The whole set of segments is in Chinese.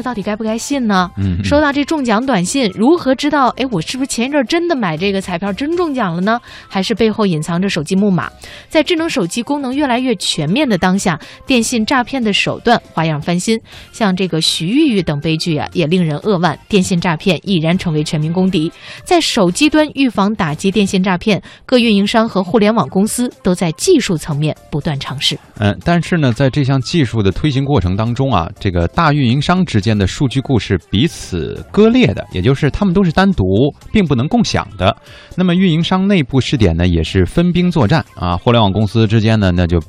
这到底该不该信呢？嗯，收到这中奖短信，如何知道？哎，我是不是前一阵真的买这个彩票真中奖了呢？还是背后隐藏着手机木马？在智能手机功能越来越全面的当下，电信诈骗的手段花样翻新，像这个徐玉玉等悲剧啊，也令人扼腕。电信诈骗已然成为全民公敌，在手机端预防打击电信诈骗，各运营商和互联网公司都在技术层面不断尝试。嗯，但是呢，在这项技术的推行过程当中啊，这个大运营商之间的数据库是彼此割裂的，也就是他们都是单独，并不能共享的。那么运营商内部试点呢，也是分兵作战啊，互联网公司之间呢，那就。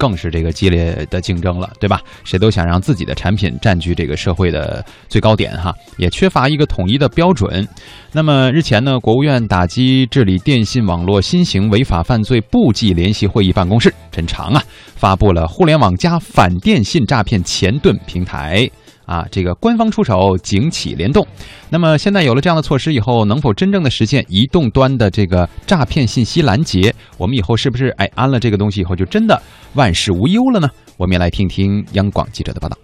更是这个激烈的竞争了，对吧？谁都想让自己的产品占据这个社会的最高点，哈，也缺乏一个统一的标准。那么日前呢，国务院打击治理电信网络新型违法犯罪部际联席会议办公室真长啊，发布了“互联网加反电信诈骗前盾平台”。啊，这个官方出手，警企联动。那么现在有了这样的措施以后，能否真正的实现移动端的这个诈骗信息拦截？我们以后是不是哎安了这个东西以后就真的万事无忧了呢？我们也来听听央广记者的报道。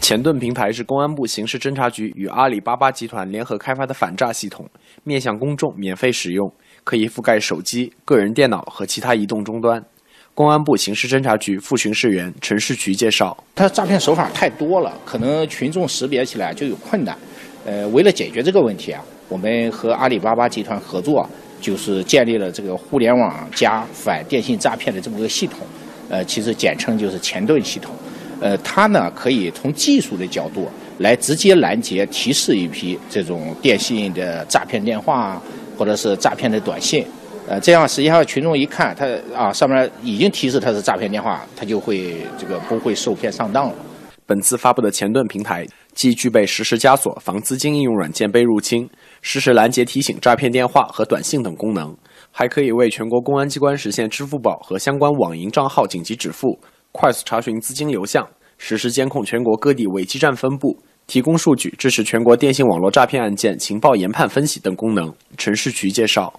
前盾平台是公安部刑事侦查局与阿里巴巴集团联合开发的反诈系统，面向公众免费使用，可以覆盖手机、个人电脑和其他移动终端。公安部刑事侦查局副巡视员陈世渠介绍，他诈骗手法太多了，可能群众识别起来就有困难。呃，为了解决这个问题啊，我们和阿里巴巴集团合作，就是建立了这个互联网加反电信诈骗的这么个系统。呃，其实简称就是前盾系统。呃，它呢可以从技术的角度来直接拦截、提示一批这种电信的诈骗电话或者是诈骗的短信。呃，这样实际上群众一看，他啊上面已经提示他是诈骗电话，他就会这个不会受骗上当了。本次发布的前盾平台既具备实时加锁、防资金应用软件被入侵、实时拦截提醒诈骗电话和短信等功能，还可以为全国公安机关实现支付宝和相关网银账号紧急止付、快速查询资金流向、实时监控全国各地伪基站分布、提供数据支持全国电信网络诈骗案件情报研判分析等功能。陈世渠介绍。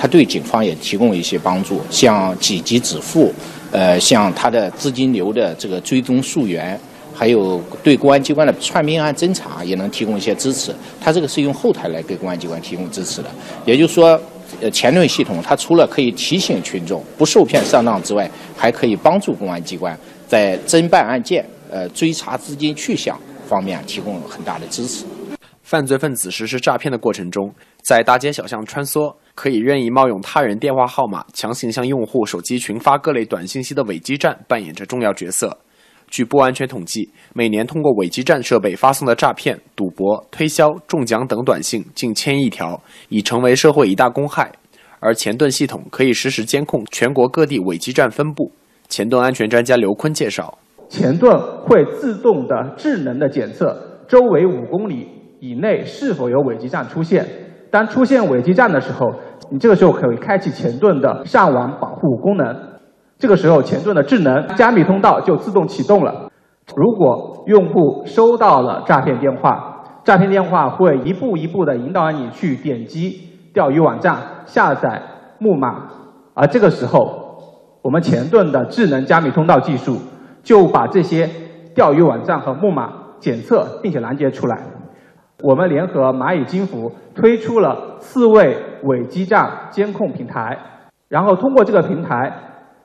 他对警方也提供一些帮助，像紧急止付，呃，像他的资金流的这个追踪溯源，还有对公安机关的串命案侦查也能提供一些支持。他这个是用后台来给公安机关提供支持的，也就是说，呃，前盾系统它除了可以提醒群众不受骗上当之外，还可以帮助公安机关在侦办案件、呃追查资金去向方面提供很大的支持。犯罪分子实施诈骗的过程中，在大街小巷穿梭，可以任意冒用他人电话号码，强行向用户手机群发各类短信息的伪基站扮演着重要角色。据不完全统计，每年通过伪基站设备发送的诈骗、赌博、推销、中奖等短信近千亿条，已成为社会一大公害。而前盾系统可以实时监控全国各地伪基站分布。前盾安全专家刘坤介绍，前盾会自动的、智能的检测周围五公里。以内是否有伪基站出现？当出现伪基站的时候，你这个时候可以开启前盾的上网保护功能。这个时候，前盾的智能加密通道就自动启动了。如果用户收到了诈骗电话，诈骗电话会一步一步的引导你去点击钓鱼网站下载木马，而这个时候，我们前盾的智能加密通道技术就把这些钓鱼网站和木马检测并且拦截出来。我们联合蚂蚁金服推出了四位伪基站监控平台，然后通过这个平台，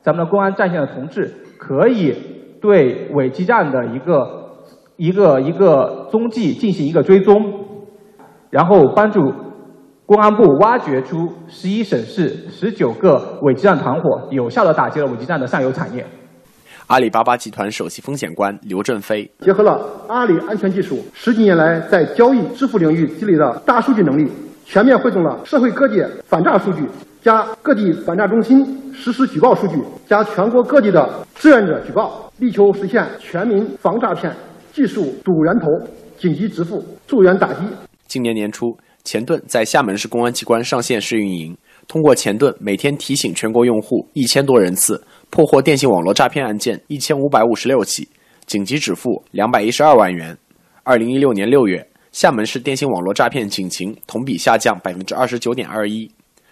咱们的公安战线的同志可以对伪基站的一个一个一个踪迹进行一个追踪，然后帮助公安部挖掘出十一省市十九个伪基站团伙，有效的打击了伪基站的上游产业。阿里巴巴集团首席风险官刘振飞结合了阿里安全技术十几年来在交易支付领域积累的大数据能力，全面汇总了社会各界反诈数据，加各地反诈中心实时举报数据，加全国各地的志愿者举报，力求实现全民防诈骗、技术堵源头、紧急支付、助援打击。今年年初，前盾在厦门市公安机关上线试运营，通过前盾每天提醒全国用户一千多人次。破获电信网络诈骗案件一千五百五十六起，紧急止付两百一十二万元。二零一六年六月，厦门市电信网络诈骗警情同比下降百分之二十九点二一。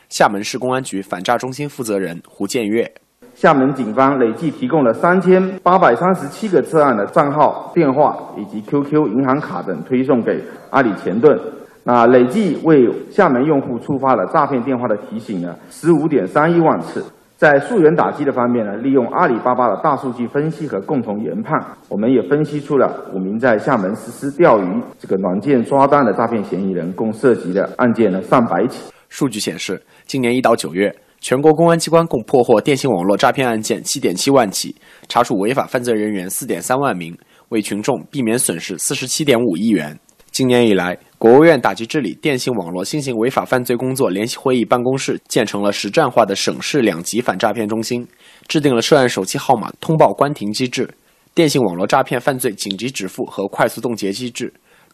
厦门市公安局反诈中心负责人胡建月：厦门警方累计提供了三千八百三十七个涉案的账号、电话以及 QQ、银行卡等推送给阿里钱盾。那累计为厦门用户触发了诈骗电话的提醒呢，十五点三一万次。在溯源打击的方面呢，利用阿里巴巴的大数据分析和共同研判，我们也分析出了五名在厦门实施钓鱼这个软件刷单的诈骗嫌疑人，共涉及的案件呢上百起。数据显示，今年一到九月，全国公安机关共破获电信网络诈骗案件七点七万起，查处违法犯罪人员四点三万名，为群众避免损失四十七点五亿元。今年以来，国务院打击治理电信网络新型违法犯罪工作联席会议办公室建成了实战化的省市两级反诈骗中心，制定了涉案手机号码通报关停机制、电信网络诈骗犯罪紧急止付和快速冻结机制，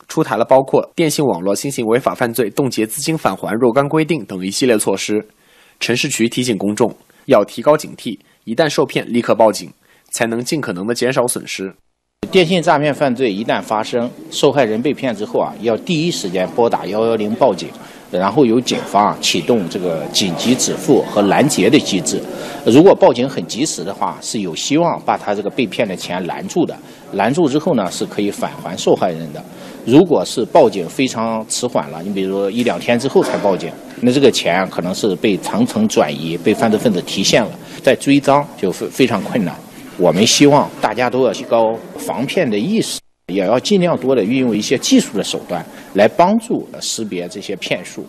出台了包括电信网络新型违法犯罪冻结资金返还若干规定等一系列措施。陈士渠提醒公众要提高警惕，一旦受骗立刻报警，才能尽可能的减少损失。电信诈骗犯罪一旦发生，受害人被骗之后啊，要第一时间拨打幺幺零报警，然后由警方启动这个紧急止付和拦截的机制。如果报警很及时的话，是有希望把他这个被骗的钱拦住的。拦住之后呢，是可以返还受害人的。如果是报警非常迟缓了，你比如说一两天之后才报警，那这个钱可能是被层层转移，被犯罪分子提现了，再追赃就非非常困难。我们希望大家都要提高防骗的意识，也要尽量多的运用一些技术的手段来帮助识别这些骗术。